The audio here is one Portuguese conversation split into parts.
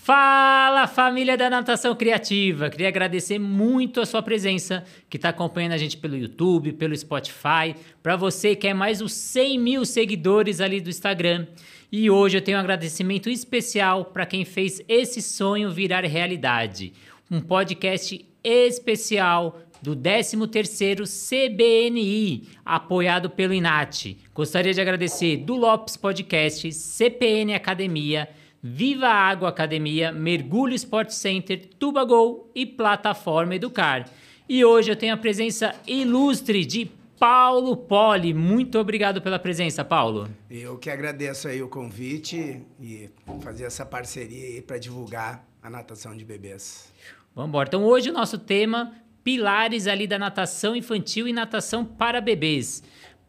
Fala família da Natação Criativa! Queria agradecer muito a sua presença, que está acompanhando a gente pelo YouTube, pelo Spotify, para você que é mais os 100 mil seguidores ali do Instagram. E hoje eu tenho um agradecimento especial para quem fez esse sonho virar realidade. Um podcast especial do 13º CBNI, apoiado pelo INAT. Gostaria de agradecer do Lopes Podcast, CPN Academia, Viva Água Academia, Mergulho Sport Center, Tubagol e Plataforma Educar. E hoje eu tenho a presença ilustre de Paulo Poli. Muito obrigado pela presença, Paulo. Eu que agradeço aí o convite e fazer essa parceria aí para divulgar a natação de bebês. Vamos embora. Então hoje o nosso tema pilares ali da natação infantil e natação para bebês.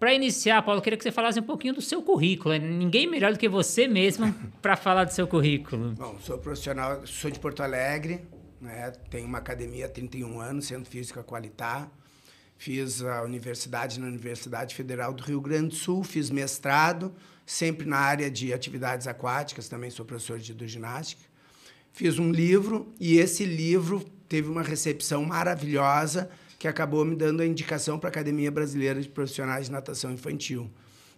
Para iniciar, Paulo, eu queria que você falasse um pouquinho do seu currículo. Ninguém melhor do que você mesmo para falar do seu currículo. Bom, sou profissional, sou de Porto Alegre, né? tenho uma academia há 31 anos, Centro Físico Qualitar. Fiz a universidade na Universidade Federal do Rio Grande do Sul, fiz mestrado, sempre na área de atividades aquáticas, também sou professor de hidroginástica. Fiz um livro e esse livro teve uma recepção maravilhosa que acabou me dando a indicação para a Academia Brasileira de Profissionais de Natação Infantil.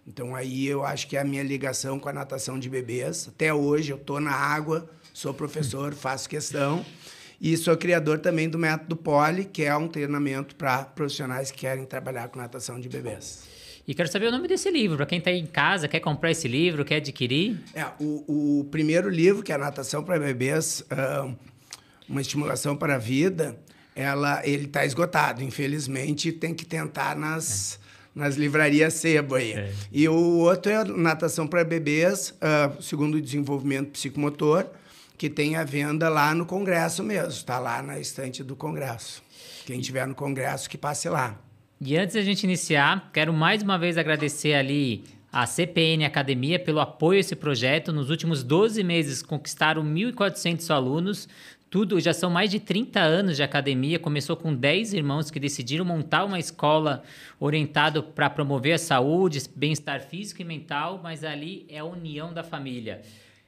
Então aí eu acho que é a minha ligação com a natação de bebês. Até hoje eu estou na água, sou professor, faço questão. E sou criador também do método Poli, que é um treinamento para profissionais que querem trabalhar com natação de bebês. E quero saber o nome desse livro, para quem está em casa, quer comprar esse livro, quer adquirir. É, o, o primeiro livro, que é Natação para Bebês, uma estimulação para a vida, ela, ele está esgotado. Infelizmente, tem que tentar nas, é. nas livrarias sebo aí. É. E o outro é natação para bebês, uh, segundo o desenvolvimento psicomotor, que tem a venda lá no Congresso mesmo. Está lá na estante do Congresso. Quem estiver no Congresso, que passe lá. E antes da gente iniciar, quero mais uma vez agradecer ali a CPN Academia pelo apoio a esse projeto. Nos últimos 12 meses conquistaram 1.400 alunos, tudo, já são mais de 30 anos de academia. Começou com 10 irmãos que decidiram montar uma escola orientada para promover a saúde, bem-estar físico e mental, mas ali é a união da família.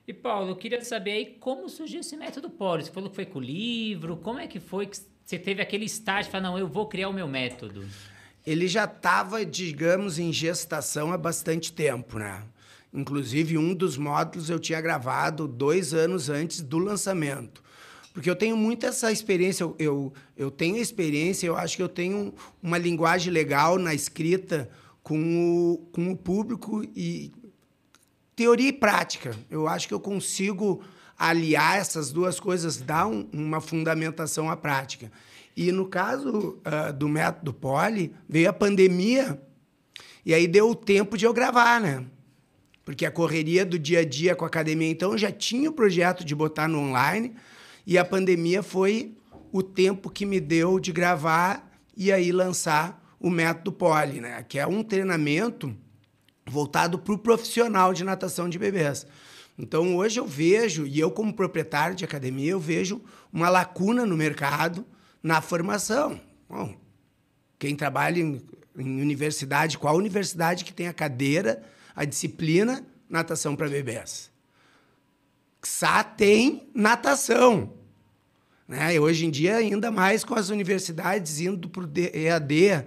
E Paulo, eu queria saber aí como surgiu esse método Poli. Você falou que foi com o livro, como é que foi que você teve aquele estágio para não, eu vou criar o meu método? Ele já estava, digamos, em gestação há bastante tempo, né? Inclusive, um dos módulos eu tinha gravado dois anos antes do lançamento. Porque eu tenho muito essa experiência, eu, eu, eu tenho experiência, eu acho que eu tenho uma linguagem legal na escrita com o, com o público e teoria e prática. Eu acho que eu consigo aliar essas duas coisas, dar um, uma fundamentação à prática. E no caso uh, do método Poli, veio a pandemia e aí deu o tempo de eu gravar, né? Porque a correria do dia a dia com a academia, então eu já tinha o projeto de botar no online, e a pandemia foi o tempo que me deu de gravar e aí lançar o método Poli, né? que é um treinamento voltado para o profissional de natação de bebês. Então, hoje eu vejo, e eu como proprietário de academia, eu vejo uma lacuna no mercado na formação. Bom, quem trabalha em, em universidade, qual universidade que tem a cadeira, a disciplina natação para bebês? XA tem natação. Né? E hoje em dia, ainda mais com as universidades indo para o EAD.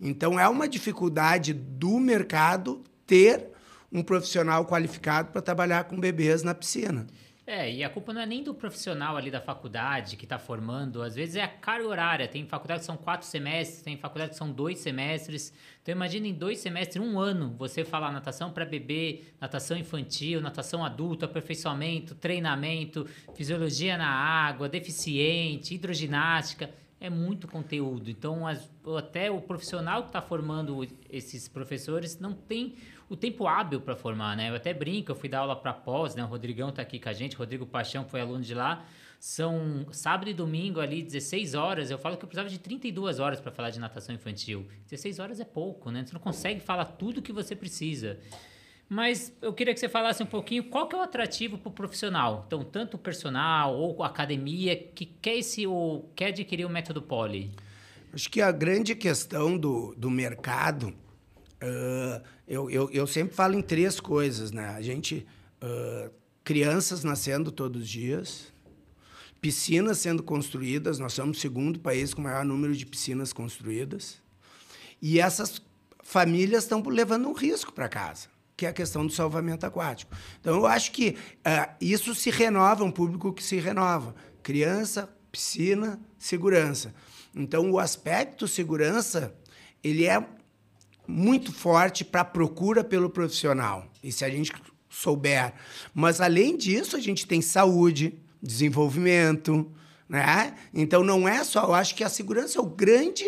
Então, é uma dificuldade do mercado ter um profissional qualificado para trabalhar com bebês na piscina. É, e a culpa não é nem do profissional ali da faculdade que está formando, às vezes é a carga horária. Tem faculdade que são quatro semestres, tem faculdade que são dois semestres. Então imagina em dois semestres, um ano, você falar natação para bebê, natação infantil, natação adulto, aperfeiçoamento, treinamento, fisiologia na água, deficiente, hidroginástica. É muito conteúdo. Então, as, até o profissional que está formando esses professores não tem o tempo hábil para formar, né? Eu até brinco, eu fui dar aula para pós, né? O Rodrigão está aqui com a gente, Rodrigo Paixão foi aluno de lá. São sábado e domingo ali, 16 horas. Eu falo que eu precisava de 32 horas para falar de natação infantil. 16 horas é pouco, né? Você não consegue falar tudo que você precisa. Mas eu queria que você falasse um pouquinho qual que é o atrativo para o profissional. Então, tanto o personal ou a academia que quer, esse, ou quer adquirir o método Poli. Acho que a grande questão do, do mercado Uh, eu, eu, eu, sempre falo em três coisas, né? A gente... Uh, crianças nascendo todos os dias, piscinas sendo construídas, nós somos o segundo país com o maior número de piscinas construídas. E essas famílias estão levando um risco para casa, que é a questão do salvamento aquático. Então, eu acho que uh, isso se renova, um público que se renova. Criança, piscina, segurança. Então, o aspecto segurança, ele é muito forte para a procura pelo profissional. E se a gente souber. Mas, além disso, a gente tem saúde, desenvolvimento, né? Então, não é só... Eu acho que a segurança é o grande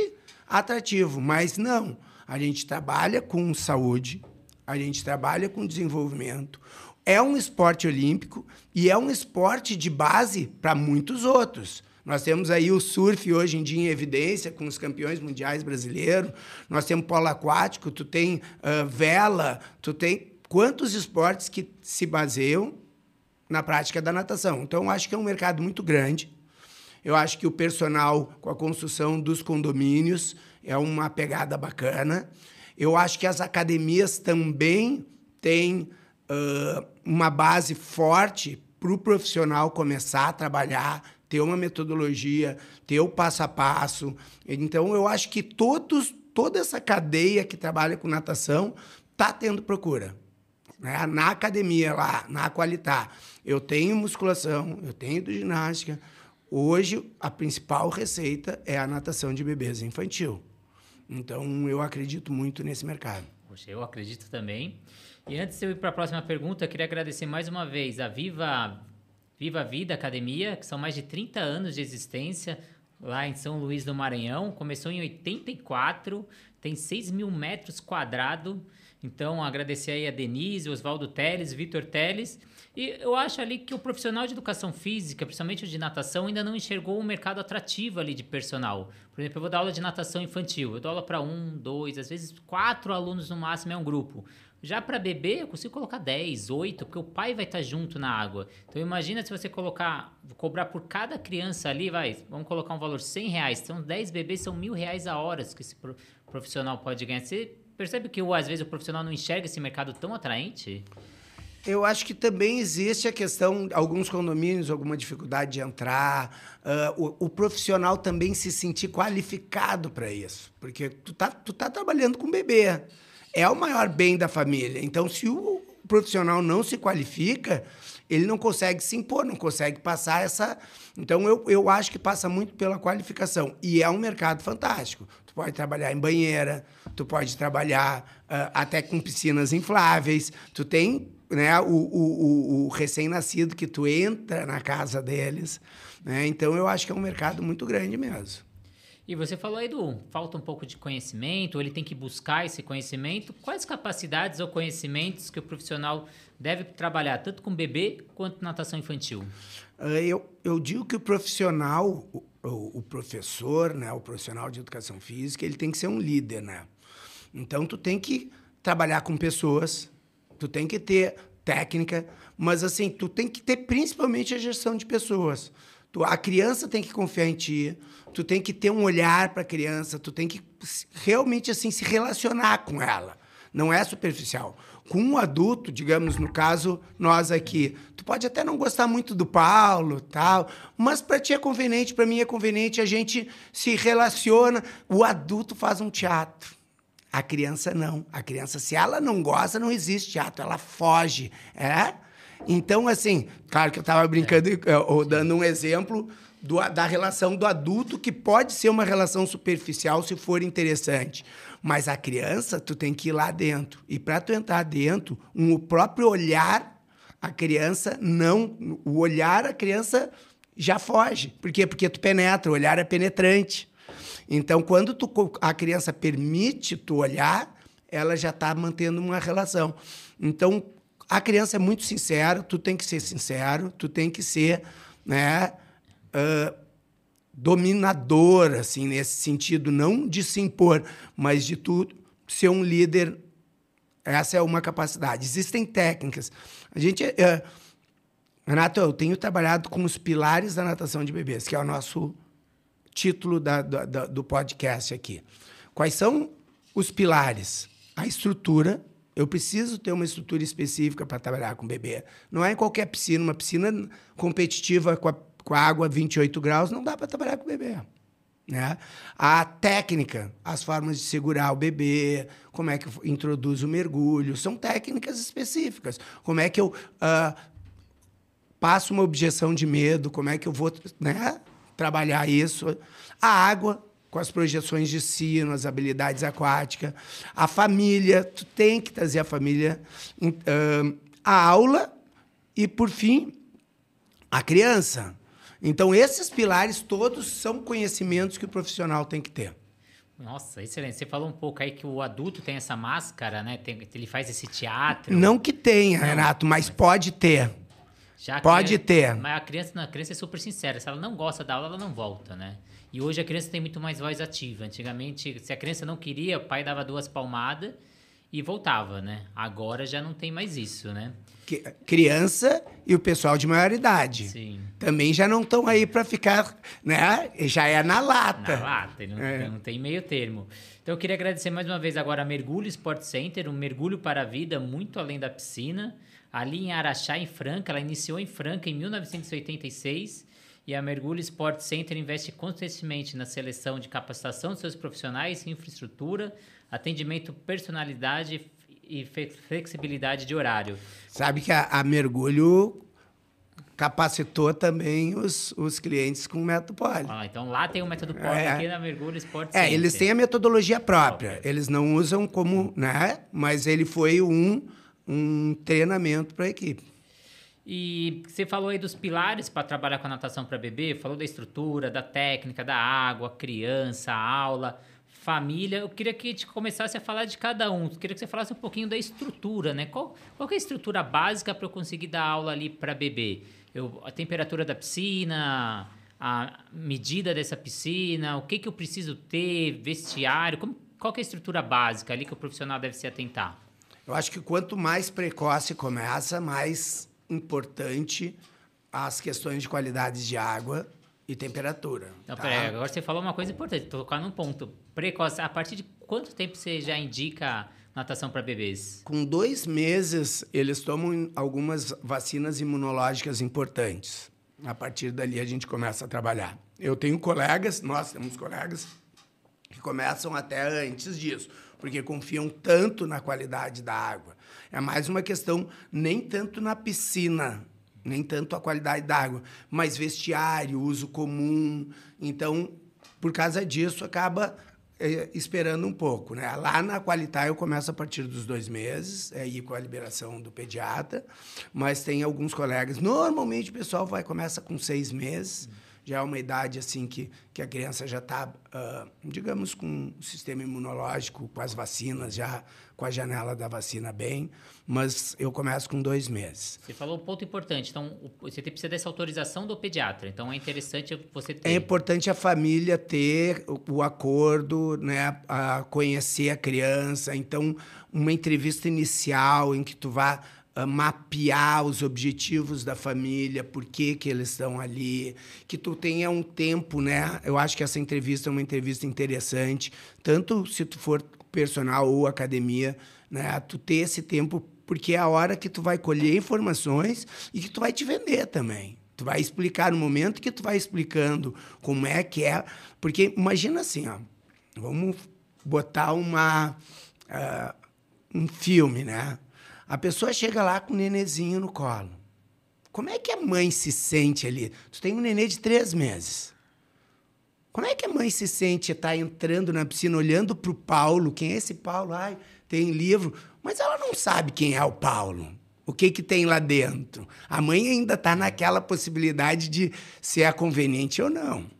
atrativo, mas não. A gente trabalha com saúde, a gente trabalha com desenvolvimento. É um esporte olímpico e é um esporte de base para muitos outros. Nós temos aí o surf hoje em dia em evidência, com os campeões mundiais brasileiros. Nós temos polo aquático, tu tem uh, vela, tu tem quantos esportes que se baseiam na prática da natação. Então, acho que é um mercado muito grande. Eu acho que o personal, com a construção dos condomínios, é uma pegada bacana. Eu acho que as academias também têm uh, uma base forte para o profissional começar a trabalhar, ter uma metodologia, ter o passo a passo. Então, eu acho que todos, toda essa cadeia que trabalha com natação está tendo procura. Né? Na academia lá, na Qualitá, eu tenho musculação, eu tenho ginástica. Hoje, a principal receita é a natação de bebês infantil. Então, eu acredito muito nesse mercado. Poxa, eu acredito também. E antes de eu ir para a próxima pergunta, eu queria agradecer mais uma vez a Viva, Viva Vida Academia, que são mais de 30 anos de existência lá em São Luís do Maranhão. Começou em 84, tem 6 mil metros quadrados. Então, agradecer aí a Denise, Oswaldo Teles, Vitor Teles. E eu acho ali que o profissional de educação física, principalmente o de natação, ainda não enxergou um mercado atrativo ali de personal. Por exemplo, eu vou dar aula de natação infantil. Eu dou aula para um, dois, às vezes quatro alunos no máximo é um grupo. Já para bebê, eu consigo colocar 10, 8, porque o pai vai estar tá junto na água. Então imagina se você colocar, cobrar por cada criança ali, vai, vamos colocar um valor 100 reais. Então 10 bebês são mil reais a hora que esse profissional pode ganhar. Você percebe que às vezes o profissional não enxerga esse mercado tão atraente? Eu acho que também existe a questão, alguns condomínios, alguma dificuldade de entrar, uh, o, o, profissional também se sentir qualificado para isso, porque tu tá, tu tá trabalhando com bebê, é o maior bem da família. Então, se o profissional não se qualifica, ele não consegue se impor, não consegue passar essa. Então, eu, eu acho que passa muito pela qualificação. E é um mercado fantástico. Tu pode trabalhar em banheira, tu pode trabalhar uh, até com piscinas infláveis, tu tem né, o, o, o recém-nascido que tu entra na casa deles. Né? Então, eu acho que é um mercado muito grande mesmo. E você falou aí do falta um pouco de conhecimento, ele tem que buscar esse conhecimento. Quais capacidades ou conhecimentos que o profissional deve trabalhar, tanto com bebê quanto natação infantil? Ah, eu, eu digo que o profissional, o, o, professor, né, o profissional de educação física, ele tem que ser um líder, né? Então, tu tem que trabalhar com pessoas, Tu tem que ter técnica, mas assim, tu tem que ter principalmente a gestão de pessoas. Tu, a criança tem que confiar em ti, tu tem que ter um olhar para a criança, tu tem que realmente assim se relacionar com ela. Não é superficial. Com um adulto, digamos, no caso, nós aqui, tu pode até não gostar muito do Paulo, tal, mas para ti é conveniente, para mim é conveniente, a gente se relaciona. O adulto faz um teatro. A criança não. A criança, se ela não gosta, não existe teatro, ela foge. É? Então, assim, claro que eu estava brincando ou dando um exemplo do, da relação do adulto, que pode ser uma relação superficial se for interessante. Mas a criança, tu tem que ir lá dentro. E para tu entrar dentro, um, o próprio olhar, a criança não. O olhar, a criança já foge. Por quê? Porque tu penetra, o olhar é penetrante. Então, quando tu, a criança permite tu olhar, ela já está mantendo uma relação. Então, a criança é muito sincera, tu tem que ser sincero, tu tem que ser né, uh, dominador, assim, nesse sentido, não de se impor, mas de tu ser um líder. Essa é uma capacidade. Existem técnicas. A gente. Uh, Renato, eu tenho trabalhado com os pilares da natação de bebês, que é o nosso título da, da, do podcast aqui. Quais são os pilares? A estrutura. Eu preciso ter uma estrutura específica para trabalhar com bebê. Não é em qualquer piscina, uma piscina competitiva com a, com a água a 28 graus, não dá para trabalhar com bebê. Né? A técnica, as formas de segurar o bebê, como é que eu introduzo o mergulho, são técnicas específicas. Como é que eu uh, passo uma objeção de medo, como é que eu vou né, trabalhar isso. A água, com as projeções de sino, as habilidades aquáticas. A família, tu tem que trazer a família. A aula e, por fim, a criança. Então, esses pilares todos são conhecimentos que o profissional tem que ter. Nossa, excelente. Você falou um pouco aí que o adulto tem essa máscara, né? Tem, ele faz esse teatro. Não que tenha, não, Renato, mas, mas pode ter. pode criança, ter. Mas a criança, não, a criança é super sincera. Se ela não gosta da aula, ela não volta, né? E hoje a criança tem muito mais voz ativa. Antigamente, se a criança não queria, o pai dava duas palmadas e voltava, né? Agora já não tem mais isso, né? criança e o pessoal de maior idade. Sim. Também já não estão aí para ficar, né? Já é na lata. Na lata, não, é. não tem meio termo. Então eu queria agradecer mais uma vez agora a Mergulho Sport Center, um mergulho para a vida muito além da piscina, ali em Araxá, em Franca. Ela iniciou em Franca em 1986 e a Mergulho Sport Center investe constantemente na seleção de capacitação de seus profissionais, infraestrutura, atendimento personalidade e flexibilidade de horário. Sabe que a, a Mergulho capacitou também os, os clientes com o método Poli. Ah, então lá tem o método Poli, é. aqui na Mergulho Sport É, eles têm a metodologia própria. Eles não usam como, né? Mas ele foi um, um treinamento para a equipe. E você falou aí dos pilares para trabalhar com a natação para bebê, falou da estrutura, da técnica, da água, criança, aula família. Eu queria que gente começasse a falar de cada um. Eu queria que você falasse um pouquinho da estrutura, né? Qual, qual é a estrutura básica para eu conseguir dar aula ali para bebê? Eu, a temperatura da piscina, a medida dessa piscina, o que, que eu preciso ter, vestiário, como, qual é a estrutura básica ali que o profissional deve se atentar? Eu acho que quanto mais precoce começa, mais importante as questões de qualidades de água e temperatura. Então, tá? peraí, agora você falou uma coisa importante, tocar num ponto precoce. A partir de quanto tempo você já indica natação para bebês? Com dois meses, eles tomam algumas vacinas imunológicas importantes. A partir dali, a gente começa a trabalhar. Eu tenho colegas, nós temos colegas, que começam até antes disso, porque confiam tanto na qualidade da água. É mais uma questão, nem tanto na piscina, nem tanto a qualidade da água, mas vestiário, uso comum. Então, por causa disso, acaba é, esperando um pouco. Né? Lá na Qualitar eu começo a partir dos dois meses, aí com a liberação do pediatra, mas tem alguns colegas. Normalmente o pessoal vai começa com seis meses. Já é uma idade assim que, que a criança já está, uh, digamos, com o sistema imunológico, com as vacinas já com a janela da vacina bem, mas eu começo com dois meses. Você falou um ponto importante. Então, você precisa dessa autorização do pediatra. Então, é interessante você ter. É importante a família ter o, o acordo, né, a conhecer a criança. Então, uma entrevista inicial em que tu vá mapear os objetivos da família, por que, que eles estão ali, que tu tenha um tempo, né? Eu acho que essa entrevista é uma entrevista interessante, tanto se tu for personal ou academia, né? Tu ter esse tempo, porque é a hora que tu vai colher informações e que tu vai te vender também. Tu vai explicar no momento que tu vai explicando como é que é. Porque imagina assim, ó, vamos botar uma, uh, um filme, né? A pessoa chega lá com o nenezinho no colo. Como é que a mãe se sente ali? Tu tem um nenê de três meses. Como é que a mãe se sente estar tá entrando na piscina, olhando para o Paulo? Quem é esse Paulo? Ai, tem livro. Mas ela não sabe quem é o Paulo. O que, que tem lá dentro? A mãe ainda está naquela possibilidade de se é conveniente ou não.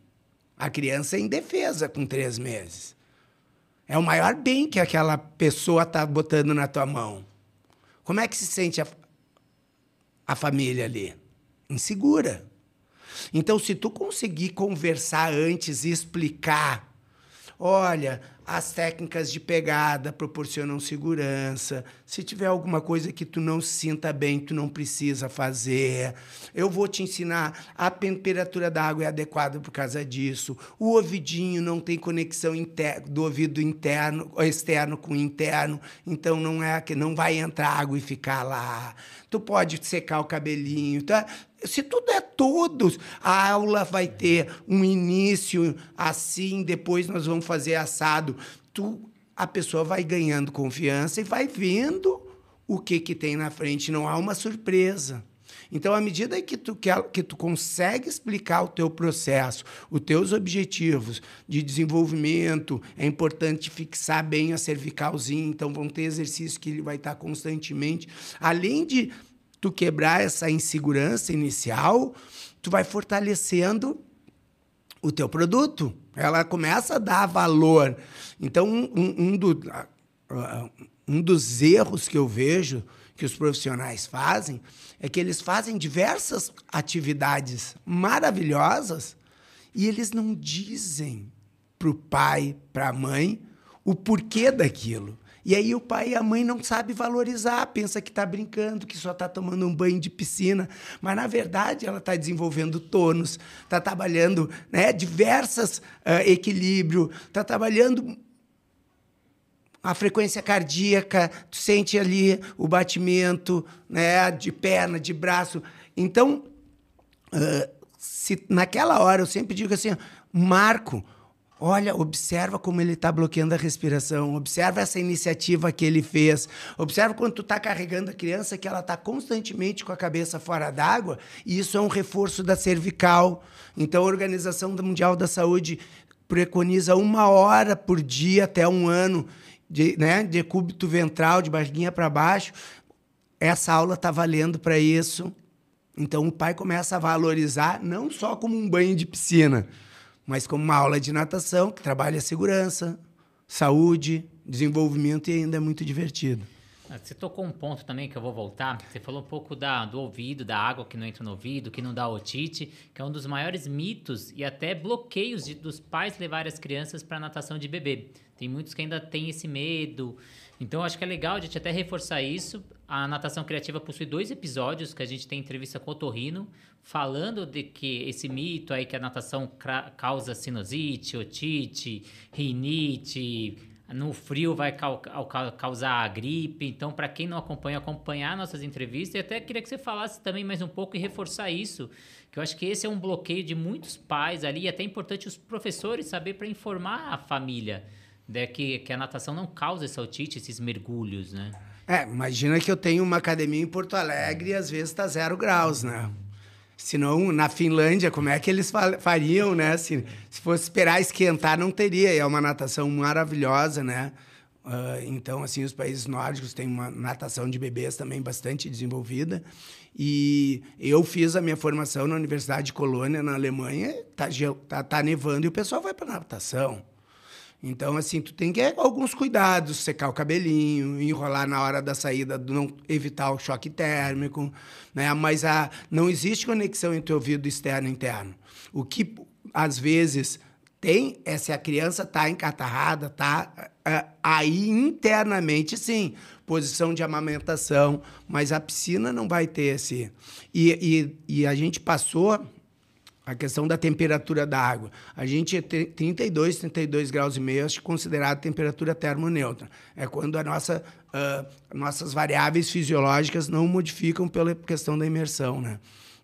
A criança é indefesa com três meses. É o maior bem que aquela pessoa está botando na tua mão. Como é que se sente a, a família ali? Insegura. Então, se tu conseguir conversar antes e explicar, olha, as técnicas de pegada proporcionam segurança. Se tiver alguma coisa que tu não se sinta bem, tu não precisa fazer. Eu vou te ensinar. A temperatura da água é adequada por causa disso. O ouvidinho não tem conexão do ouvido interno, externo com interno, então não é que não vai entrar água e ficar lá. Tu pode secar o cabelinho, tá? Se tu der todos, a aula vai ter um início assim, depois nós vamos fazer assado. Tu, a pessoa vai ganhando confiança e vai vendo o que, que tem na frente. Não há uma surpresa. Então, à medida que tu, que, que tu consegue explicar o teu processo, os teus objetivos de desenvolvimento, é importante fixar bem a cervicalzinha, então vão ter exercícios que ele vai estar constantemente. Além de tu quebrar essa insegurança inicial, tu vai fortalecendo o teu produto. Ela começa a dar valor. Então, um, um, do, um dos erros que eu vejo que os profissionais fazem é que eles fazem diversas atividades maravilhosas e eles não dizem para o pai, para a mãe, o porquê daquilo. E aí o pai e a mãe não sabem valorizar, pensa que está brincando, que só está tomando um banho de piscina, mas na verdade ela está desenvolvendo tônus, está trabalhando né, diversas uh, equilíbrio, está trabalhando a frequência cardíaca, tu sente ali o batimento né, de perna, de braço. Então, uh, se naquela hora eu sempre digo assim, Marco, Olha, observa como ele está bloqueando a respiração, observa essa iniciativa que ele fez, observa quando tu está carregando a criança que ela está constantemente com a cabeça fora d'água, e isso é um reforço da cervical. Então, a Organização Mundial da Saúde preconiza uma hora por dia até um ano de, né, de cúbito ventral, de barriguinha para baixo. Essa aula está valendo para isso. Então, o pai começa a valorizar não só como um banho de piscina, mas como uma aula de natação que trabalha segurança, saúde, desenvolvimento e ainda é muito divertido. Ah, você tocou um ponto também que eu vou voltar. Você falou um pouco da, do ouvido, da água que não entra no ouvido, que não dá otite, que é um dos maiores mitos e até bloqueios de, dos pais levarem as crianças para natação de bebê. Tem muitos que ainda têm esse medo. Então, acho que é legal a gente até reforçar isso. A natação criativa possui dois episódios que a gente tem entrevista com o Torrino, falando de que esse mito aí que a natação causa sinusite, otite, rinite, no frio vai causar a gripe. Então, para quem não acompanha, acompanhar nossas entrevistas. E até queria que você falasse também mais um pouco e reforçar isso, que eu acho que esse é um bloqueio de muitos pais ali, e até é importante os professores saber para informar a família né, que, que a natação não causa essa otite, esses mergulhos, né? É, imagina que eu tenho uma academia em Porto Alegre e às vezes está zero graus, né? Senão, na Finlândia, como é que eles fariam, né? Se, se fosse esperar esquentar, não teria. E é uma natação maravilhosa, né? Uh, então, assim, os países nórdicos têm uma natação de bebês também bastante desenvolvida. E eu fiz a minha formação na Universidade de Colônia, na Alemanha. Tá, tá, tá nevando e o pessoal vai para natação. Então, assim, tu tem que ter alguns cuidados, secar o cabelinho, enrolar na hora da saída, não evitar o choque térmico, né? Mas a, não existe conexão entre o ouvido externo e interno. O que, às vezes, tem é se a criança está encatarrada, tá é, aí internamente, sim, posição de amamentação, mas a piscina não vai ter esse. E, e, e a gente passou a questão da temperatura da água. A gente é 32, 32 graus e meio, acho considerado temperatura termoneutra. É quando a nossa, uh, nossas variáveis fisiológicas não modificam pela questão da imersão, né?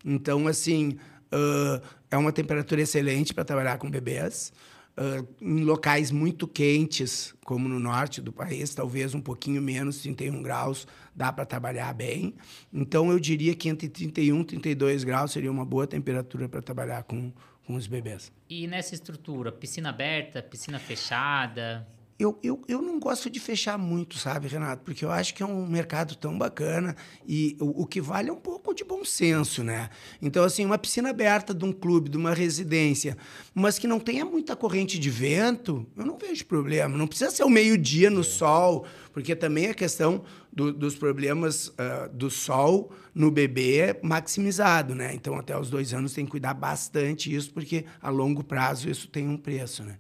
Então, assim, uh, é uma temperatura excelente para trabalhar com bebês. Uh, em locais muito quentes, como no norte do país, talvez um pouquinho menos, 31 graus, dá para trabalhar bem. Então, eu diria que entre 31 e 32 graus seria uma boa temperatura para trabalhar com, com os bebês. E nessa estrutura, piscina aberta, piscina fechada? Eu, eu, eu não gosto de fechar muito, sabe, Renato? Porque eu acho que é um mercado tão bacana e o, o, que vale é um pouco de bom senso, né? Então, assim, uma piscina aberta de um clube, de uma residência, mas que não tenha muita corrente de vento, eu não vejo problema. Não precisa ser o meio-dia no é. sol, porque também a questão do, dos problemas uh, do sol no bebê é maximizado, né? Então, até os dois anos tem que cuidar bastante isso, porque a longo prazo isso tem um preço, né?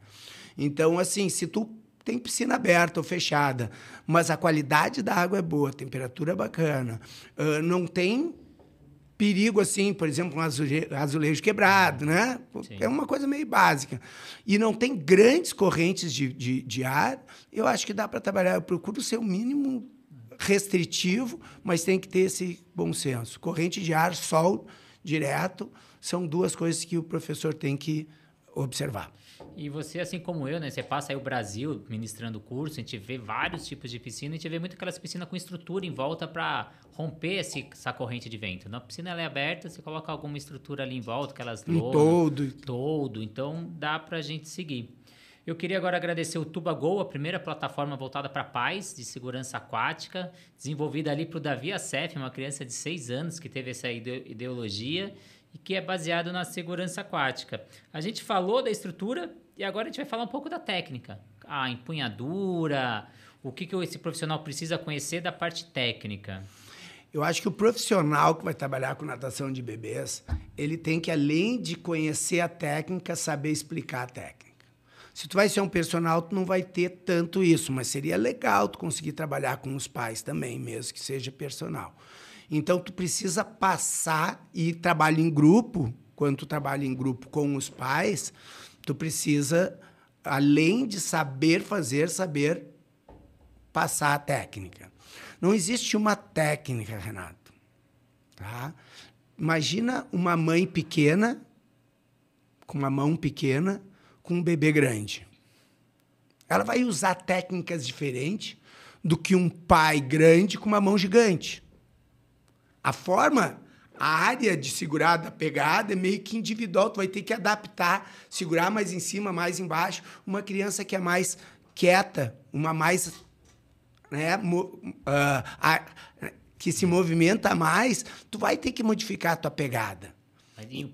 Então, assim, se tu tem piscina aberta ou fechada, mas a qualidade da água é boa, a temperatura é bacana, uh, não tem perigo assim, por exemplo, um azulejo, azulejo quebrado, né? Sim. É uma coisa meio básica. E não tem grandes correntes de, de, de ar, eu acho que dá para trabalhar. Eu procuro ser o mínimo restritivo, mas tem que ter esse bom senso. Corrente de ar, sol, direto, são duas coisas que o professor tem que observar. E você, assim como eu, né? Você passa aí o Brasil ministrando curso, a gente vê vários tipos de piscina, a gente vê muito aquelas piscinas com estrutura em volta para romper esse, essa corrente de vento. Na piscina ela é aberta, você coloca alguma estrutura ali em volta, aquelas um todo. Todo. Então dá para a gente seguir. Eu queria agora agradecer o TubaGo, a primeira plataforma voltada para paz de segurança aquática, desenvolvida ali para o Davi Assef, uma criança de 6 anos que teve essa ideologia e que é baseado na segurança aquática. A gente falou da estrutura e agora a gente vai falar um pouco da técnica. A empunhadura, o que, que esse profissional precisa conhecer da parte técnica. Eu acho que o profissional que vai trabalhar com natação de bebês, ele tem que, além de conhecer a técnica, saber explicar a técnica. Se tu vai ser um personal, tu não vai ter tanto isso, mas seria legal tu conseguir trabalhar com os pais também, mesmo que seja personal. Então tu precisa passar e trabalho em grupo, quando tu trabalha em grupo com os pais, tu precisa além de saber fazer, saber passar a técnica. Não existe uma técnica, Renato. Tá? Imagina uma mãe pequena com uma mão pequena com um bebê grande. Ela vai usar técnicas diferentes do que um pai grande com uma mão gigante. A forma, a área de segurar da pegada é meio que individual, tu vai ter que adaptar, segurar mais em cima, mais embaixo. Uma criança que é mais quieta, uma mais né, uh, a, que se movimenta mais, tu vai ter que modificar a tua pegada.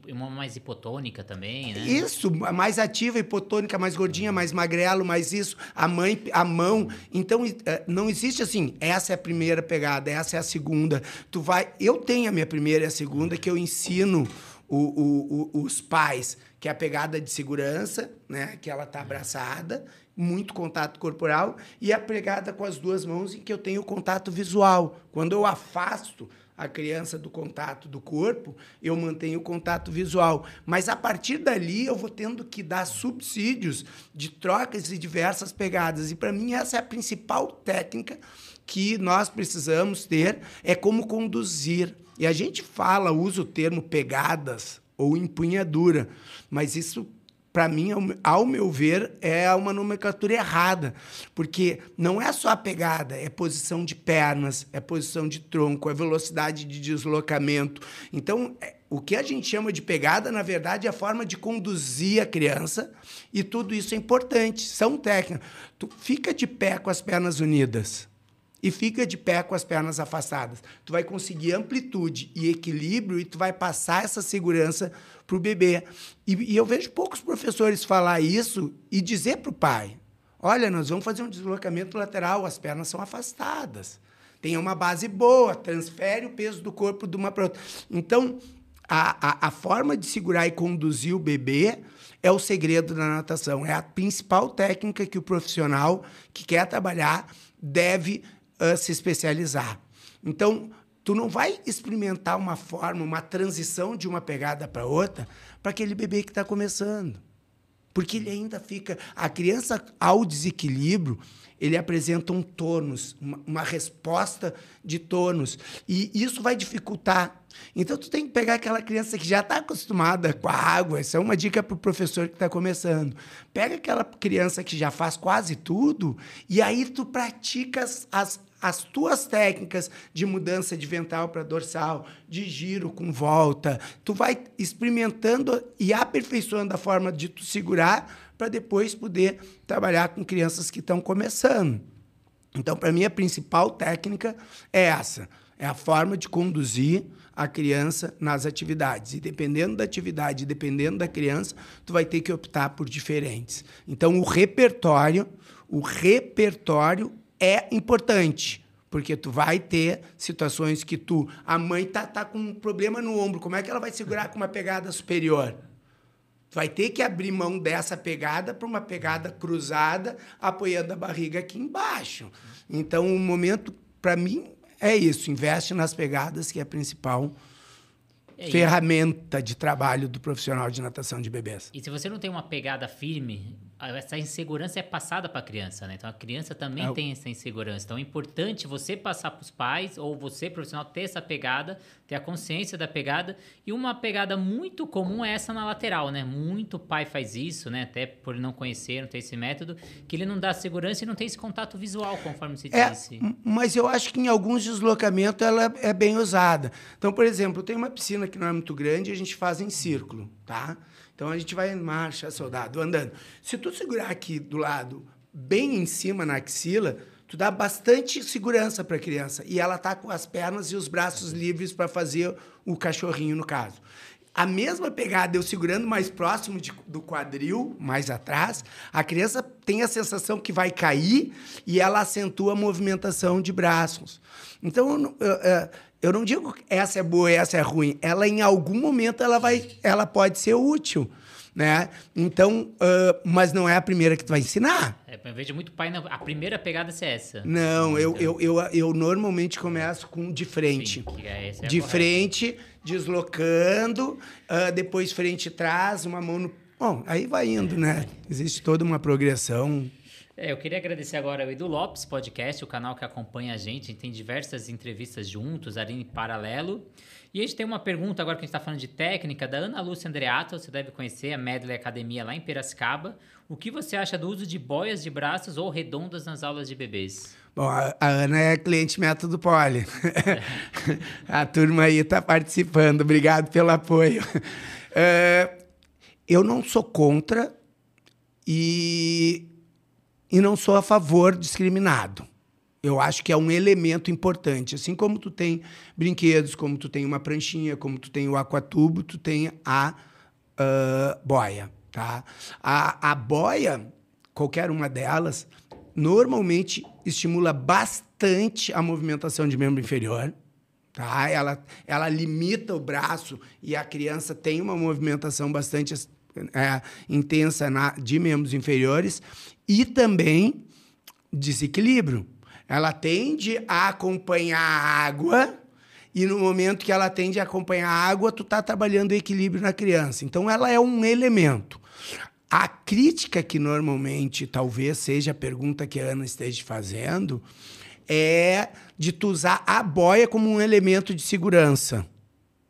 Uma mais hipotônica também, né? Isso, mais ativa, hipotônica, mais gordinha, mais magrelo, mais isso. A mãe, a mão. Então, eh, não existe assim, essa é a primeira pegada, essa é a segunda. Tu vai. Eu tenho a minha primeira e a segunda que eu ensino o, o, o, os pais, que é a pegada de segurança, né? Que ela tá abraçada, muito contato corporal, e a pegada com as duas mãos em que eu tenho contato visual. Quando eu afasto a criança do contato do corpo, eu mantenho o contato visual. Mas a partir dali eu vou tendo que dar subsídios de trocas e diversas pegadas. E para mim essa é a principal técnica que nós precisamos ter, é como conduzir. E a gente fala, usa o termo pegadas ou empunhadura, mas isso para mim, ao meu ver, é uma nomenclatura errada, porque não é só a pegada, é posição de pernas, é posição de tronco, é velocidade de deslocamento. Então, é, o que a gente chama de pegada, na verdade, é a forma de conduzir a criança, e tudo isso é importante, são técnicas. Tu fica de pé com as pernas unidas e fica de pé com as pernas afastadas. Tu vai conseguir amplitude e equilíbrio e tu vai passar essa segurança para o bebê. E, e, eu vejo poucos professores falar isso e dizer para o pai: olha, nós vamos fazer um deslocamento lateral, as pernas são afastadas. Tem uma base boa, transfere o peso do corpo de uma para outra. Então, a, a, a forma de segurar e conduzir o bebê é o segredo da natação. É a principal técnica que o profissional que quer trabalhar deve uh, se especializar. Então, tu não vai experimentar uma forma, uma transição de uma pegada para outra para aquele bebê que está começando. Porque ele ainda fica. A criança, ao desequilíbrio, ele apresenta um tônus, uma, uma, resposta de tônus. E isso vai dificultar. Então, tu tem que pegar aquela criança que já está acostumada com a água. Essa é uma dica para o professor que está começando. Pega aquela criança que já faz quase tudo e aí tu praticas as, as tuas técnicas de mudança de ventral para dorsal, de giro com volta, tu vai experimentando e aperfeiçoando a forma de tu segurar para depois poder trabalhar com crianças que estão começando. Então, para mim, a principal técnica é essa: é a forma de conduzir a criança nas atividades. E dependendo da atividade, dependendo da criança, tu vai ter que optar por diferentes. Então, o repertório, o repertório é importante, porque tu vai ter situações que tu, a mãe tá, tá com um problema no ombro, como é que ela vai segurar com uma pegada superior? Tu vai ter que abrir mão dessa pegada para uma pegada cruzada, apoiando a barriga aqui embaixo. Então, o momento, para mim, é isso. Investe nas pegadas, que é a principal é ferramenta de trabalho do profissional de natação de bebês. E se você não tem uma pegada firme, essa insegurança é passada para a criança, né? Então a criança também é. tem essa insegurança. Então é importante você passar para os pais ou você profissional ter essa pegada, ter a consciência da pegada e uma pegada muito comum é essa na lateral, né? Muito pai faz isso, né? Até por não conhecer, não ter esse método, que ele não dá segurança e não tem esse contato visual, conforme você é, disse. Mas eu acho que em alguns deslocamentos ela é bem usada. Então, por exemplo, tem uma piscina que não é muito grande e a gente faz em círculo, tá? Então a gente vai em marcha, soldado, andando. Se tu segurar aqui do lado, bem em cima na axila, tu dá bastante segurança para a criança e ela tá com as pernas e os braços livres para fazer o cachorrinho no caso. A mesma pegada eu segurando mais próximo de, do quadril, mais atrás, a criança tem a sensação que vai cair e ela acentua a movimentação de braços. Então, eu, eu, eu não digo que essa é boa e essa é ruim. Ela, em algum momento, ela, vai, ela pode ser útil. Né? Então, uh, mas não é a primeira que tu vai ensinar. É, eu vejo muito pai, a primeira pegada é essa. Não, eu, eu, eu, eu, normalmente começo com de frente. Sim, é, é de frente, deslocando, uh, depois frente e trás, uma mão no. Bom, aí vai indo, né? Existe toda uma progressão. É, eu queria agradecer agora ao Edu Lopes Podcast, o canal que acompanha a gente. A gente tem diversas entrevistas juntos, ali em paralelo. E a gente tem uma pergunta agora que a gente está falando de técnica, da Ana Lúcia Andreato, você deve conhecer, a Medley Academia lá em Piracicaba. O que você acha do uso de boias de braços ou redondas nas aulas de bebês? Bom, a, Ana é cliente método Poli. A turma aí está participando. Obrigado pelo apoio. É, eu não sou contra e e não sou a favor discriminado. Eu acho que é um elemento importante. Assim como tu tem brinquedos, como tu tem uma pranchinha, como tu tem o aquatubo, tu tem a uh, boia. Tá? A, a boia, qualquer uma delas, normalmente estimula bastante a movimentação de membro inferior. Tá? Ela, ela limita o braço e a criança tem uma movimentação bastante é, intensa na, de membros inferiores e também desequilíbrio. Ela tende a acompanhar a água e no momento que ela tende a acompanhar a água, tu está trabalhando o equilíbrio na criança. Então ela é um elemento. A crítica que normalmente talvez seja a pergunta que a Ana esteja fazendo é de tu usar a boia como um elemento de segurança.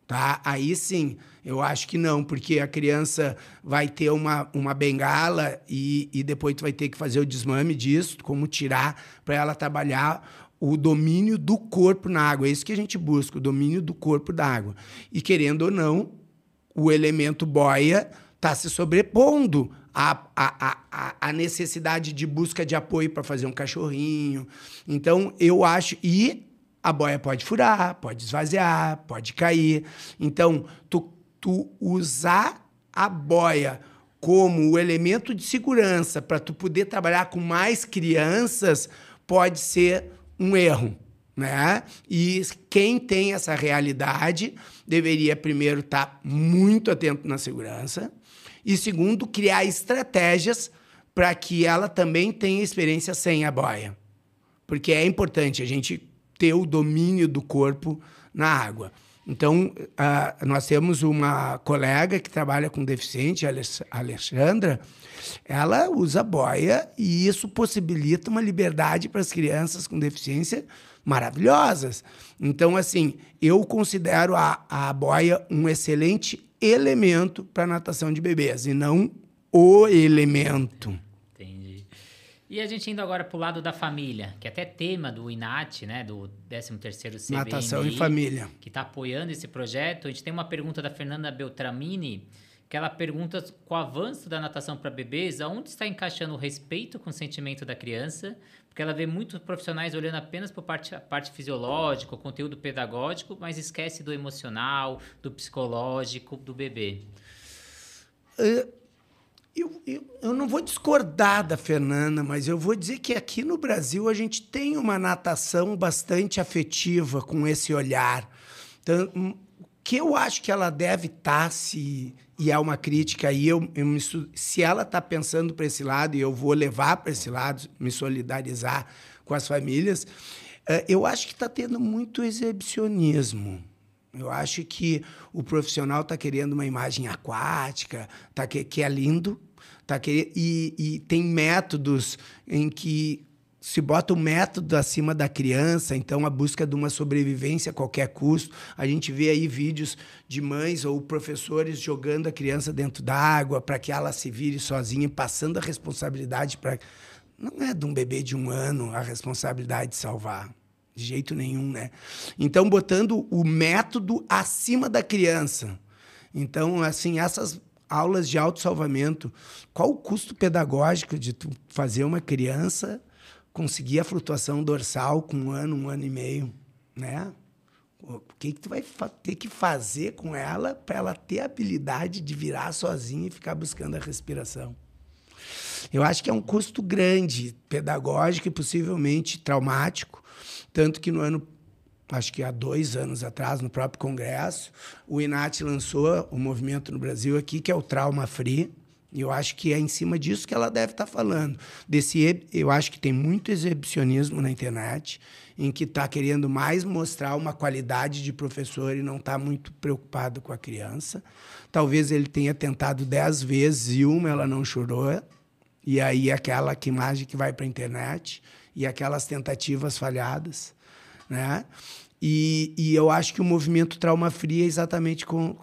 Tá? Aí sim, eu acho que não, porque a criança vai ter uma, uma bengala e, e depois tu vai ter que fazer o desmame disso, como tirar para ela trabalhar o domínio do corpo na água. É isso que a gente busca, o domínio do corpo da água. E querendo ou não, o elemento boia está se sobrepondo à, à, à, à necessidade de busca de apoio para fazer um cachorrinho. Então, eu acho. E a boia pode furar, pode esvaziar, pode cair. Então, tu tu usar a boia como o elemento de segurança para tu poder trabalhar com mais crianças pode ser um erro, né? E quem tem essa realidade deveria primeiro estar tá muito atento na segurança e segundo criar estratégias para que ela também tenha experiência sem a boia. Porque é importante a gente ter o domínio do corpo na água. Então, uh, nós temos uma colega que trabalha com deficiente, a Alexandra, ela usa boia e isso possibilita uma liberdade para as crianças com deficiência maravilhosas. Então, assim, eu considero a, a boia um excelente elemento para natação de bebês e não o elemento. E a gente indo agora para o lado da família, que é até tema do INAT, né, do 13º CBMI. Natação e Família. Que está apoiando esse projeto. A gente tem uma pergunta da Fernanda Beltramini, que ela pergunta, com o avanço da natação para bebês, aonde está encaixando o respeito com o sentimento da criança? Porque ela vê muitos profissionais olhando apenas para a parte, a parte fisiológica, o conteúdo pedagógico, mas esquece do emocional, do psicológico do bebê. Uh eu, eu, eu, não vou discordar da Fernanda, mas eu vou dizer que aqui no Brasil a gente tem uma natação bastante afetiva com esse olhar. Então, hum, que eu acho que ela deve estar, tá, se, e é uma crítica aí, eu, eu me, se ela está pensando para esse lado, e eu vou levar para esse lado, me solidarizar com as famílias, eh, eu acho que está tendo muito exibicionismo. Eu acho que o profissional está querendo uma imagem aquática, tá que, que é lindo, tá e, e tem métodos em que se bota o método acima da criança, então a busca de uma sobrevivência a qualquer custo. A gente vê aí vídeos de mães ou professores jogando a criança dentro da água para que ela se vire sozinha, passando a responsabilidade para. Não é de um bebê de um ano a responsabilidade de salvar. De jeito nenhum, né? Então, botando o método acima da criança. Então, assim, essas aulas de autossalvamento, qual o custo pedagógico de tu fazer uma criança conseguir a flutuação dorsal com um ano, um ano e meio, né? O que, que tu vai ter que fazer com ela para ela ter a habilidade de virar sozinha e ficar buscando a respiração? Eu acho que é um custo grande, pedagógico e possivelmente traumático, tanto que no ano, acho que há dois anos atrás, no próprio Congresso, o INAT lançou o um movimento no Brasil aqui, que é o Trauma Free, e eu acho que é em cima disso que ela deve estar falando. Desse, eu acho que tem muito exibicionismo na internet, em que está querendo mais mostrar uma qualidade de professor e não está muito preocupado com a criança. Talvez ele tenha tentado dez vezes e uma ela não chorou. E aí aquela que imagem que vai para a internet e aquelas tentativas falhadas, né? E, e eu acho que o movimento trauma fria é exatamente com,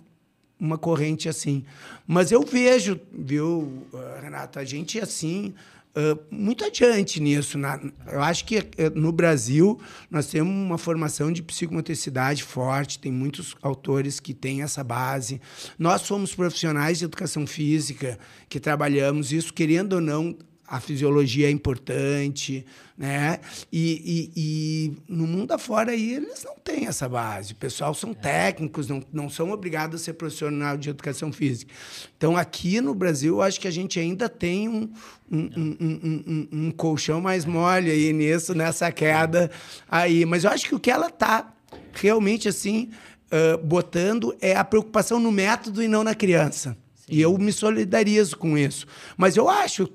uma corrente assim. Mas eu vejo, viu, eh, Renato, a gente assim. Uh, muito adiante nisso. Na, eu acho que uh, no Brasil nós temos uma formação de psicomotricidade forte, tem muitos autores que têm essa base. Nós somos profissionais de educação física que trabalhamos isso, querendo ou não, a fisiologia é importante, né? E, e, e, no mundo afora aí eles não têm essa base. O pessoal são técnicos, não, não são obrigados a ser profissional de educação física. Então, aqui no Brasil, eu acho que a gente ainda tem um, um, um, um, um colchão mais mole aí nisso, nessa queda aí. Mas eu acho que o que ela está realmente assim uh, botando é a preocupação no método e não na criança. E eu me solidarizo com isso. Mas eu acho uh,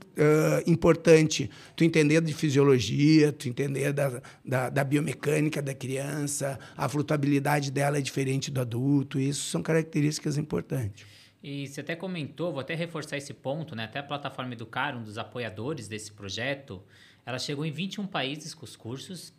importante tu entender de fisiologia, tu entender da, da, da, biomecânica da criança, a flutabilidade dela é diferente do adulto. Isso são características importantes. E você até comentou, vou até reforçar esse ponto, né? Até a plataforma Educar, um dos apoiadores desse projeto, ela chegou em 21 países com os cursos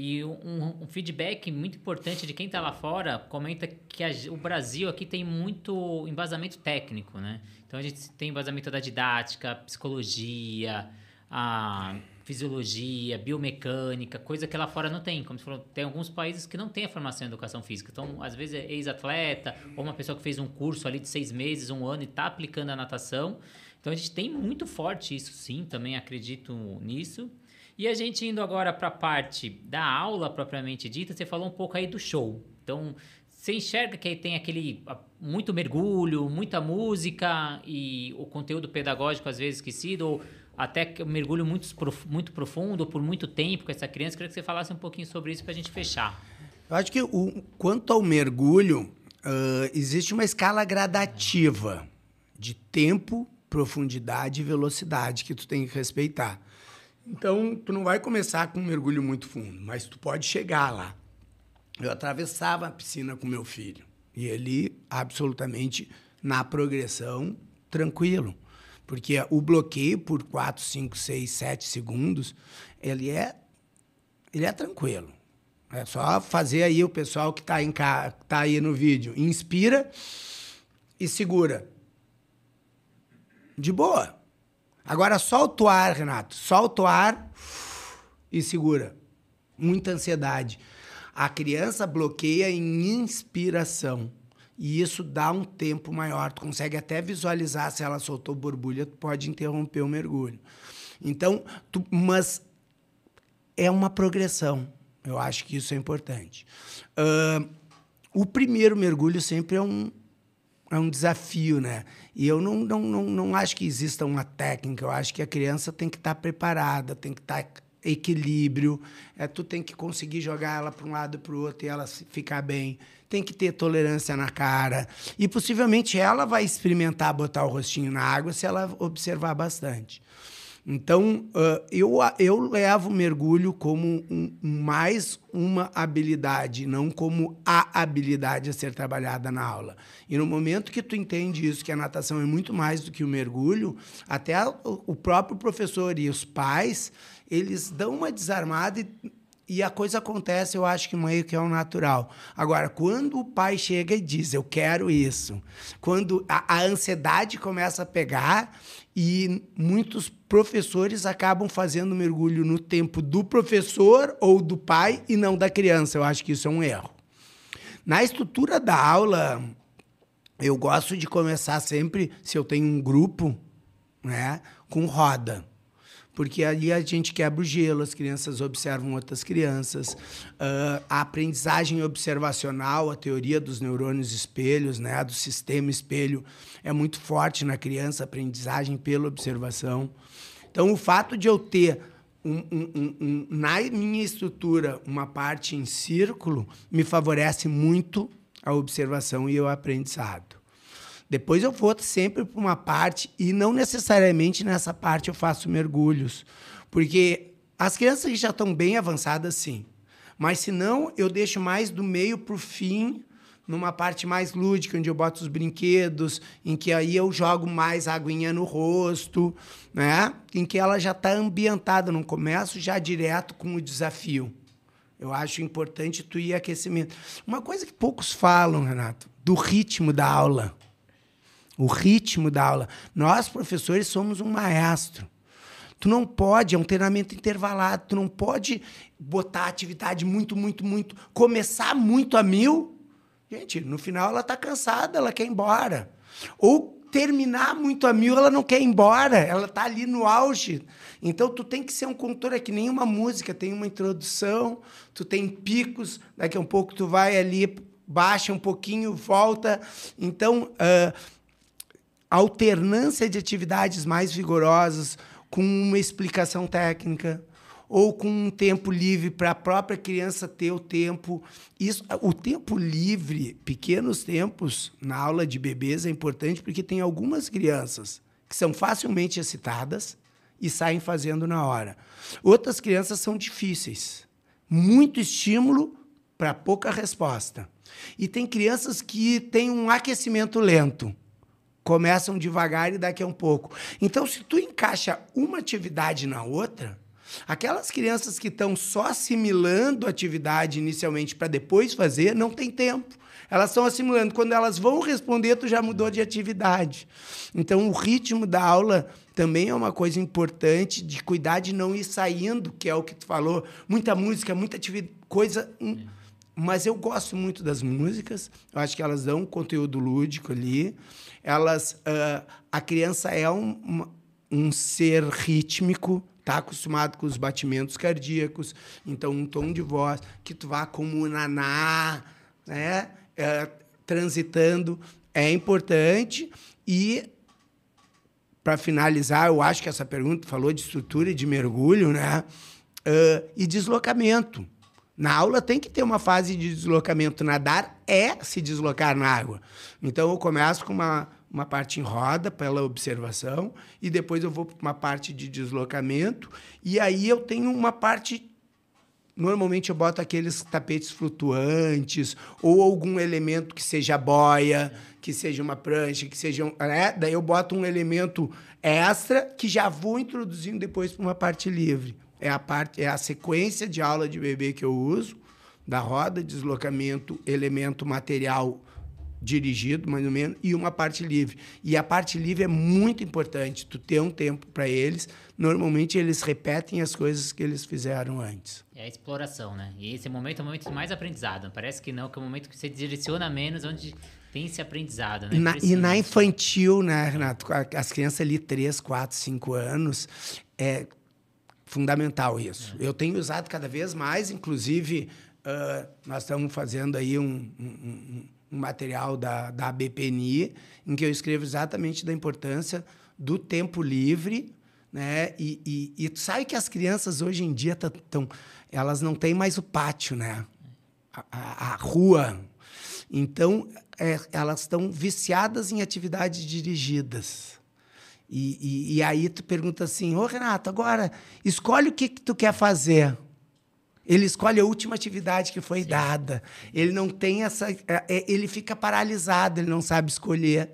e um, um, feedback muito importante de quem está lá fora comenta que a, o Brasil aqui tem muito embasamento técnico, né? Então a gente tem embasamento da didática, psicologia, a fisiologia, biomecânica, coisa que lá fora não tem. Como você falou, tem alguns países que não têm a formação em educação física. Então, às vezes, é ex-atleta ou uma pessoa que fez um curso ali de seis meses, um ano e está aplicando a natação. Então, a gente tem muito forte isso, sim, também acredito nisso. E a gente indo agora para a parte da aula propriamente dita, você falou um pouco aí do show. Então, você enxerga que aí tem aquele muito mergulho, muita música e o conteúdo pedagógico às vezes esquecido, ou até mergulho muito, muito profundo, por muito tempo com essa criança. Queria que você falasse um pouquinho sobre isso para a gente fechar. Eu acho que o, quanto ao mergulho, uh, existe uma escala gradativa de tempo, profundidade e velocidade que tu tem que respeitar. Então, tu não vai começar com um mergulho muito fundo, mas tu pode chegar lá. Eu atravessava a piscina com meu filho e ele absolutamente na progressão tranquilo, porque o bloqueio por 4, 5, 6, 7 segundos, ele é ele é tranquilo. É só fazer aí o pessoal que está tá aí no vídeo, inspira e segura. De boa. Agora solta o ar, Renato. Solta o ar e segura. Muita ansiedade. A criança bloqueia em inspiração. E isso dá um tempo maior. Tu consegue até visualizar se ela soltou borbulha, tu pode interromper o mergulho. Então, tu, mas é uma progressão. Eu acho que isso é importante. Uh, o primeiro mergulho sempre é um, é um desafio, né? E eu não, não, não, não acho que exista uma técnica, eu acho que a criança tem que estar tá preparada, tem que estar tá equilíbrio, é, tu tem que conseguir jogar ela para um lado para o outro e ela ficar bem, tem que ter tolerância na cara e possivelmente ela vai experimentar botar o rostinho na água se ela observar bastante. Então, uh, eu, eu levo mergulho como um, mais uma habilidade, não como a habilidade a ser trabalhada na aula. E no momento que tu entende isso, que a natação é muito mais do que o mergulho, até o próprio professor e os pais, eles dão uma desarmada e e a coisa acontece, eu acho que meio que é o natural. Agora, quando o pai chega e diz, eu quero isso, quando a, a ansiedade começa a pegar e muitos professores acabam fazendo mergulho no tempo do professor ou do pai e não da criança. Eu acho que isso é um erro. Na estrutura da aula, eu gosto de começar sempre, se eu tenho um grupo, né, com roda porque ali a gente quebra o gelo, as crianças observam outras crianças. Uh, a aprendizagem observacional, a teoria dos neurônios espelhos, né, do sistema espelho, é muito forte na criança, a aprendizagem pela observação. Então, o fato de eu ter um, um, um, na minha estrutura uma parte em círculo me favorece muito a observação e o aprendizado. Depois eu vou sempre para uma parte, e não necessariamente nessa parte eu faço mergulhos. Porque as crianças que já estão bem avançadas, sim. Mas se não, eu deixo mais do meio para o fim, numa parte mais lúdica, onde eu boto os brinquedos, em que aí eu jogo mais aguinha no rosto, né? em que ela já está ambientada, não começo já direto com o desafio. Eu acho importante tu ir aquecimento. Uma coisa que poucos falam, Renato, do ritmo da aula o ritmo da aula. Nós, professores, somos um maestro. Tu não pode, é um treinamento intervalado, tu não pode botar atividade muito, muito, muito, começar muito a mil. Gente, no final ela está cansada, ela quer ir embora. Ou terminar muito a mil, ela não quer ir embora, ela está ali no auge. Então tu tem que ser um condutor, é que nem uma música, tem uma introdução, tu tem picos, daqui a um pouco tu vai ali, baixa um pouquinho, volta. Então, uh, alternância de atividades mais vigorosas com uma explicação técnica ou com um tempo livre para a própria criança ter o tempo. Isso, o tempo livre, pequenos tempos na aula de bebês é importante porque tem algumas crianças que são facilmente excitadas e saem fazendo na hora. Outras crianças são difíceis. Muito estímulo para pouca resposta. E tem crianças que têm um aquecimento lento começam devagar e daqui a um pouco. Então, se tu encaixa uma atividade na outra, aquelas crianças que estão só assimilando a atividade inicialmente para depois fazer, não tem tempo. Elas estão assimilando. Quando elas vão responder, tu já mudou de atividade. Então, o ritmo da aula também é uma coisa importante de cuidar de não ir saindo, que é o que tu falou. Muita música, muita atividade, coisa. Mas eu gosto muito das músicas. Eu acho que elas dão um conteúdo lúdico ali elas uh, a criança é um, um ser rítmico está acostumado com os batimentos cardíacos então um tom de voz que tu vá como naná né é, transitando é importante. E para finalizar eu acho que essa pergunta falou de estrutura e de mergulho né uh, e deslocamento na aula tem que ter uma fase de deslocamento. Nadar é se deslocar na água. Então eu começo com uma, uma parte em roda pela observação e depois eu vou para uma parte de deslocamento e aí eu tenho uma parte normalmente eu boto aqueles tapetes flutuantes ou algum elemento que seja boia, que seja uma prancha, que seja um, né? daí eu boto um elemento extra que já vou introduzindo depois para uma parte livre é a parte é a sequência de aula de bebê que eu uso da roda, deslocamento, elemento material dirigido, mais ou menos, e uma parte livre. E a parte livre é muito importante, tu ter um tempo para eles. Normalmente eles repetem as coisas que eles fizeram antes. É a exploração, né? E esse momento é o momento mais aprendizado. Parece que não, que é o momento que você direciona menos, onde tem esse aprendizado, né? Na, e na infantil, né, Renato? As crianças ali, 3, 4, 5 anos, é, fundamental isso. É. Eu tenho usado cada vez mais, inclusive, uh, nós estamos fazendo aí um, um, um, material da, da BPNI, em que eu escrevo exatamente da importância do tempo livre, né? E, e, e sabe que as crianças hoje em dia estão, elas não têm mais o pátio, né? A, a, a rua. Então, é, elas estão viciadas em atividades dirigidas. E, e, e aí tu pergunta assim, ô Renato, agora escolhe o que, que tu quer fazer. Ele escolhe a última atividade que foi Sim. dada. Ele não tem essa. É, é, ele fica paralisado, ele não sabe escolher.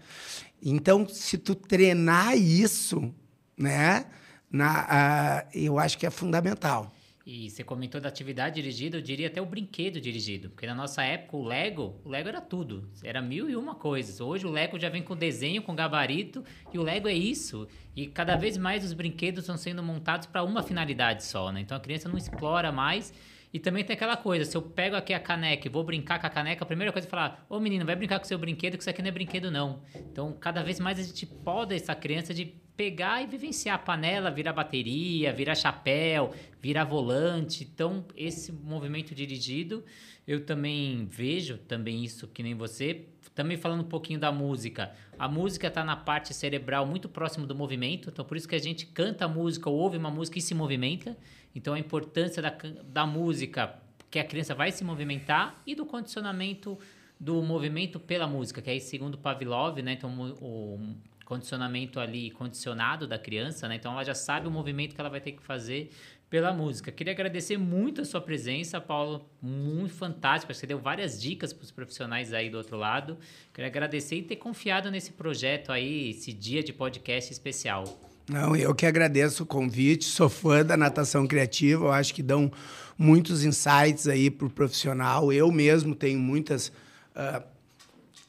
Então, se tu treinar isso, né, na, uh, eu acho que é fundamental. E você comentou da atividade dirigida, eu diria até o brinquedo dirigido. Porque na nossa época, o Lego, o Lego era tudo. Era mil e uma coisas. Hoje o Lego já vem com desenho, com gabarito, e o Lego é isso. E cada vez mais os brinquedos estão sendo montados para uma finalidade só, né? Então a criança não explora mais. E também tem aquela coisa, se eu pego aqui a caneca e vou brincar com a caneca, a primeira coisa é falar, ô menino, vai brincar com seu brinquedo, que isso aqui não é brinquedo não. Então, cada vez mais a gente poda essa criança de pegar e vivenciar a panela, virar bateria, virar chapéu, virar volante. Então, esse movimento dirigido, eu também vejo também isso que nem você. Também falando um pouquinho da música. A música está na parte cerebral muito próximo do movimento, então por isso que a gente canta a música, ou ouve uma música e se movimenta. Então a importância da, da música, que a criança vai se movimentar, e do condicionamento do movimento pela música, que é segundo Pavlov, né? Então o condicionamento ali condicionado da criança, né? Então ela já sabe o movimento que ela vai ter que fazer pela música. Queria agradecer muito a sua presença, Paulo, muito fantástico. Você deu várias dicas para os profissionais aí do outro lado. Queria agradecer e ter confiado nesse projeto aí, esse dia de podcast especial. Não, eu que agradeço o convite. Sou fã da natação criativa. Eu acho que dão muitos insights aí para o profissional. Eu mesmo tenho muitas uh,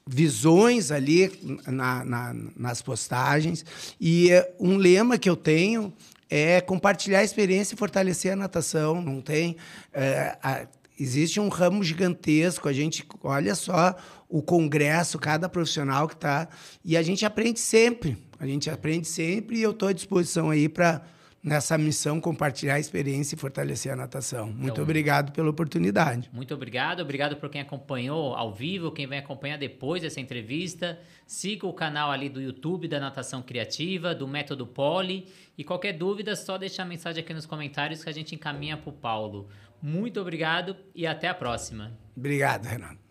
visões ali na, na, nas postagens. E uh, um lema que eu tenho é compartilhar a experiência e fortalecer a natação. Não tem. Uh, a, existe um ramo gigantesco. A gente olha só o congresso, cada profissional que está. E a gente aprende sempre. A gente aprende sempre e eu estou à disposição aí para nessa missão compartilhar a experiência e fortalecer a natação. Muito então, obrigado pela oportunidade. Muito obrigado, obrigado por quem acompanhou ao vivo, quem vai acompanhar depois dessa entrevista. Siga o canal ali do YouTube da Natação Criativa, do Método Poli e qualquer dúvida só deixar a mensagem aqui nos comentários que a gente encaminha para o Paulo. Muito obrigado e até a próxima. Obrigado, Renato.